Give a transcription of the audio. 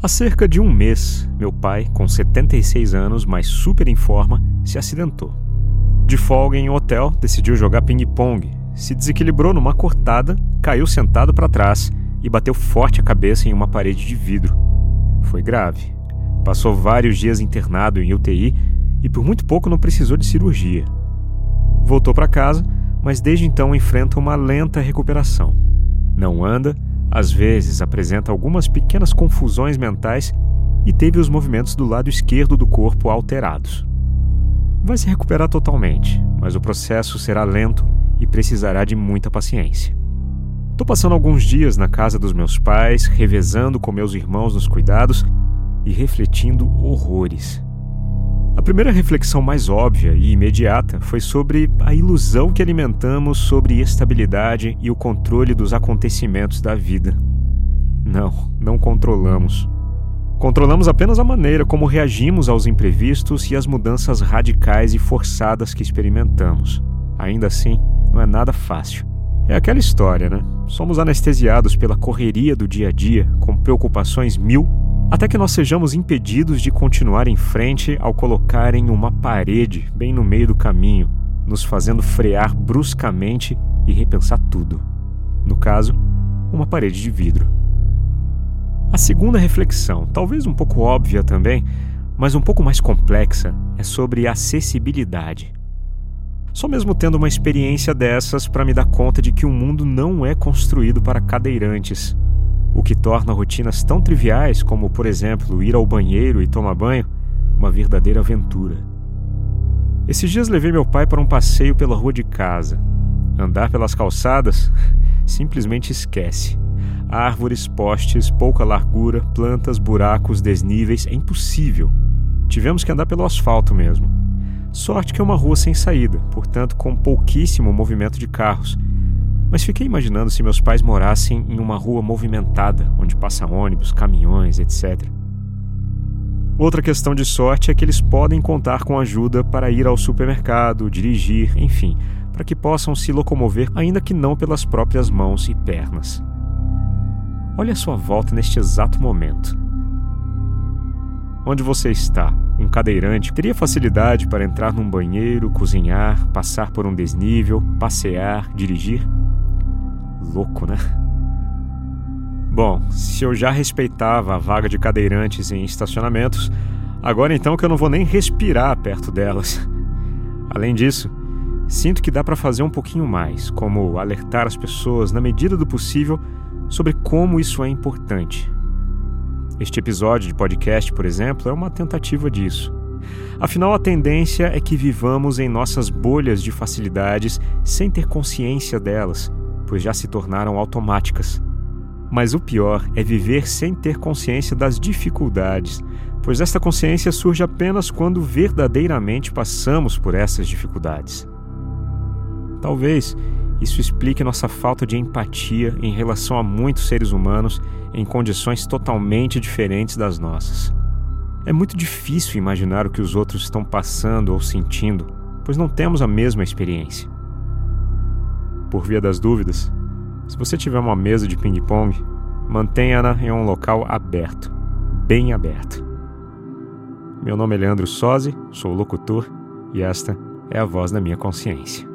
Há cerca de um mês, meu pai, com 76 anos, mas super em forma, se acidentou. De folga em um hotel, decidiu jogar ping-pong, se desequilibrou numa cortada, caiu sentado para trás e bateu forte a cabeça em uma parede de vidro. Foi grave. Passou vários dias internado em UTI e por muito pouco não precisou de cirurgia. Voltou para casa, mas desde então enfrenta uma lenta recuperação. Não anda, às vezes apresenta algumas pequenas confusões mentais e teve os movimentos do lado esquerdo do corpo alterados. Vai se recuperar totalmente, mas o processo será lento e precisará de muita paciência. Estou passando alguns dias na casa dos meus pais, revezando com meus irmãos nos cuidados e refletindo horrores. A primeira reflexão mais óbvia e imediata foi sobre a ilusão que alimentamos sobre estabilidade e o controle dos acontecimentos da vida. Não, não controlamos. Controlamos apenas a maneira como reagimos aos imprevistos e às mudanças radicais e forçadas que experimentamos. Ainda assim, não é nada fácil. É aquela história, né? Somos anestesiados pela correria do dia a dia, com preocupações mil até que nós sejamos impedidos de continuar em frente ao colocarem uma parede bem no meio do caminho, nos fazendo frear bruscamente e repensar tudo. No caso, uma parede de vidro. A segunda reflexão, talvez um pouco óbvia também, mas um pouco mais complexa, é sobre acessibilidade. Só mesmo tendo uma experiência dessas para me dar conta de que o mundo não é construído para cadeirantes o que torna rotinas tão triviais como, por exemplo, ir ao banheiro e tomar banho uma verdadeira aventura. Esses dias levei meu pai para um passeio pela rua de casa. Andar pelas calçadas simplesmente esquece. Árvores, postes, pouca largura, plantas, buracos, desníveis, é impossível. Tivemos que andar pelo asfalto mesmo. Sorte que é uma rua sem saída, portanto com pouquíssimo movimento de carros, mas fiquei imaginando se meus pais morassem em uma rua movimentada, onde passa ônibus, caminhões, etc. Outra questão de sorte é que eles podem contar com ajuda para ir ao supermercado, dirigir, enfim, para que possam se locomover, ainda que não pelas próprias mãos e pernas. Olhe a sua volta neste exato momento. Onde você está? Um cadeirante teria facilidade para entrar num banheiro, cozinhar, passar por um desnível, passear, dirigir? Louco, né? Bom, se eu já respeitava a vaga de cadeirantes em estacionamentos, agora então que eu não vou nem respirar perto delas. Além disso, sinto que dá para fazer um pouquinho mais, como alertar as pessoas na medida do possível sobre como isso é importante. Este episódio de podcast, por exemplo, é uma tentativa disso. Afinal, a tendência é que vivamos em nossas bolhas de facilidades sem ter consciência delas pois já se tornaram automáticas. Mas o pior é viver sem ter consciência das dificuldades, pois esta consciência surge apenas quando verdadeiramente passamos por essas dificuldades. Talvez isso explique nossa falta de empatia em relação a muitos seres humanos em condições totalmente diferentes das nossas. É muito difícil imaginar o que os outros estão passando ou sentindo, pois não temos a mesma experiência por via das dúvidas, se você tiver uma mesa de ping-pong, mantenha-na em um local aberto, bem aberto. Meu nome é Leandro Sozzi, sou locutor e esta é a voz da minha consciência.